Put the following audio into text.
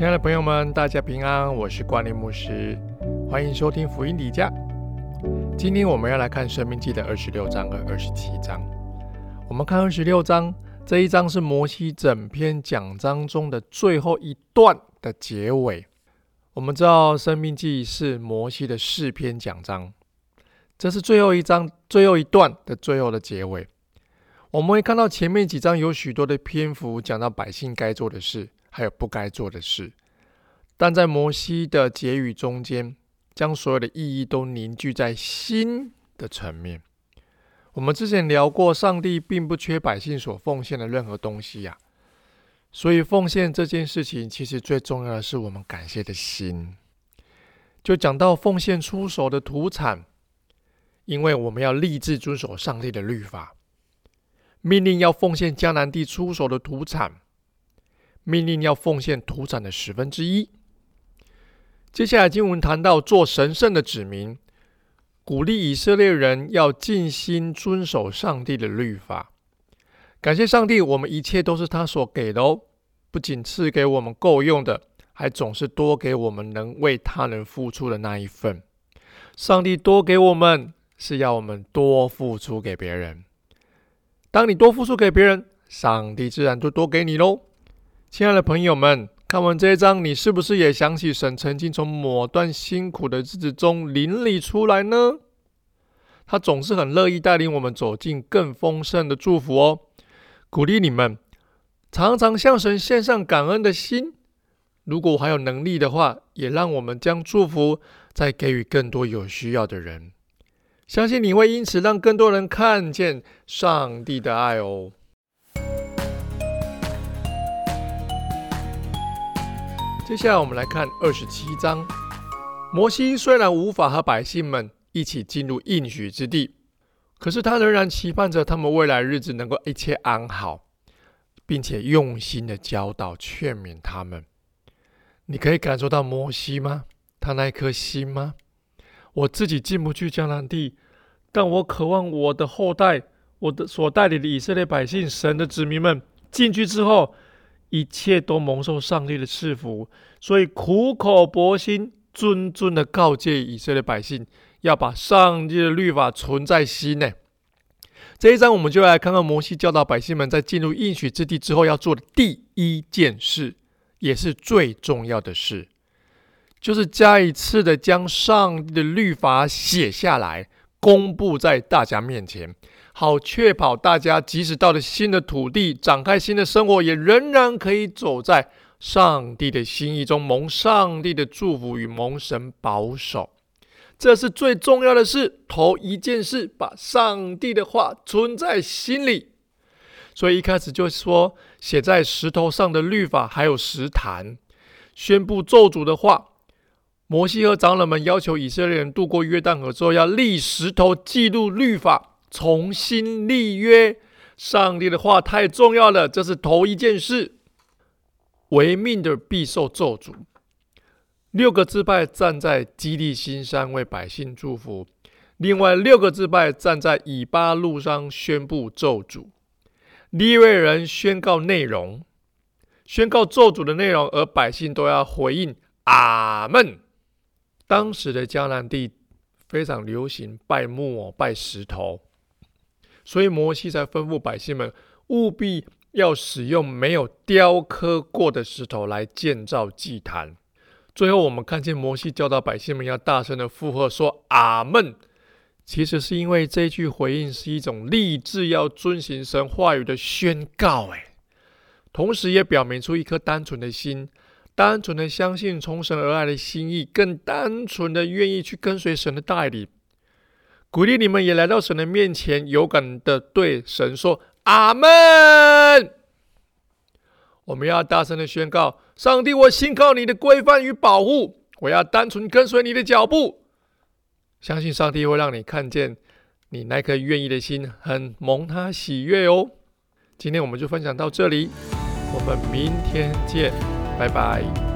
亲爱的朋友们，大家平安，我是关林牧师，欢迎收听福音底价。今天我们要来看《生命记》的二十六章和二十七章。我们看二十六章这一章是摩西整篇讲章中的最后一段的结尾。我们知道《生命记》是摩西的四篇讲章，这是最后一章最后一段的最后的结尾。我们会看到前面几章有许多的篇幅讲到百姓该做的事。还有不该做的事，但在摩西的结语中间，将所有的意义都凝聚在心的层面。我们之前聊过，上帝并不缺百姓所奉献的任何东西呀，所以奉献这件事情，其实最重要的是我们感谢的心。就讲到奉献出手的土产，因为我们要立志遵守上帝的律法，命令要奉献迦南地出手的土产。命令要奉献土产的十分之一。接下来经文谈到做神圣的子民，鼓励以色列人要尽心遵守上帝的律法。感谢上帝，我们一切都是他所给的哦，不仅赐给我们够用的，还总是多给我们能为他人付出的那一份。上帝多给我们，是要我们多付出给别人。当你多付出给别人，上帝自然就多给你喽。亲爱的朋友们，看完这一章，你是不是也想起神曾经从某段辛苦的日子中领你出来呢？他总是很乐意带领我们走进更丰盛的祝福哦。鼓励你们常常向神献上感恩的心。如果我还有能力的话，也让我们将祝福再给予更多有需要的人。相信你会因此让更多人看见上帝的爱哦。接下来我们来看二十七章。摩西虽然无法和百姓们一起进入应许之地，可是他仍然期盼着他们未来日子能够一切安好，并且用心的教导劝勉他们。你可以感受到摩西吗？他那颗心吗？我自己进不去迦南地，但我渴望我的后代，我的所带领的以色列百姓，神的子民们进去之后。一切都蒙受上帝的赐福，所以苦口婆心、谆谆的告诫以色列百姓，要把上帝的律法存在心内。这一章，我们就来看看摩西教导百姓们在进入应许之地之后要做的第一件事，也是最重要的事，就是再一次的将上帝的律法写下来，公布在大家面前。好，确保大家即使到了新的土地，展开新的生活，也仍然可以走在上帝的心意中，蒙上帝的祝福与蒙神保守。这是最重要的事。头一件事，把上帝的话存在心里。所以一开始就说，写在石头上的律法，还有石坛，宣布咒诅的话。摩西和长老们要求以色列人渡过约旦河之后，要立石头记录律法。重新立约，上帝的话太重要了，这是头一件事。违命的必受咒诅。六个支派站在基地新山为百姓祝福，另外六个支派站在以巴路上宣布咒诅。利未人宣告内容，宣告咒诅的内容，而百姓都要回应阿门。当时的迦南地非常流行拜木偶、拜石头。所以摩西才吩咐百姓们务必要使用没有雕刻过的石头来建造祭坛。最后，我们看见摩西教导百姓们要大声的附和说“阿门”，其实是因为这句回应是一种立志要遵行神话语的宣告，哎，同时也表明出一颗单纯的心，单纯的相信从神而来的心意，更单纯的愿意去跟随神的带领。鼓励你们也来到神的面前，勇敢的对神说：“阿门。”我们要大声的宣告：“上帝，我信靠你的规范与保护，我要单纯跟随你的脚步。相信上帝会让你看见你那颗愿意的心，很蒙他喜悦哦。”今天我们就分享到这里，我们明天见，拜拜。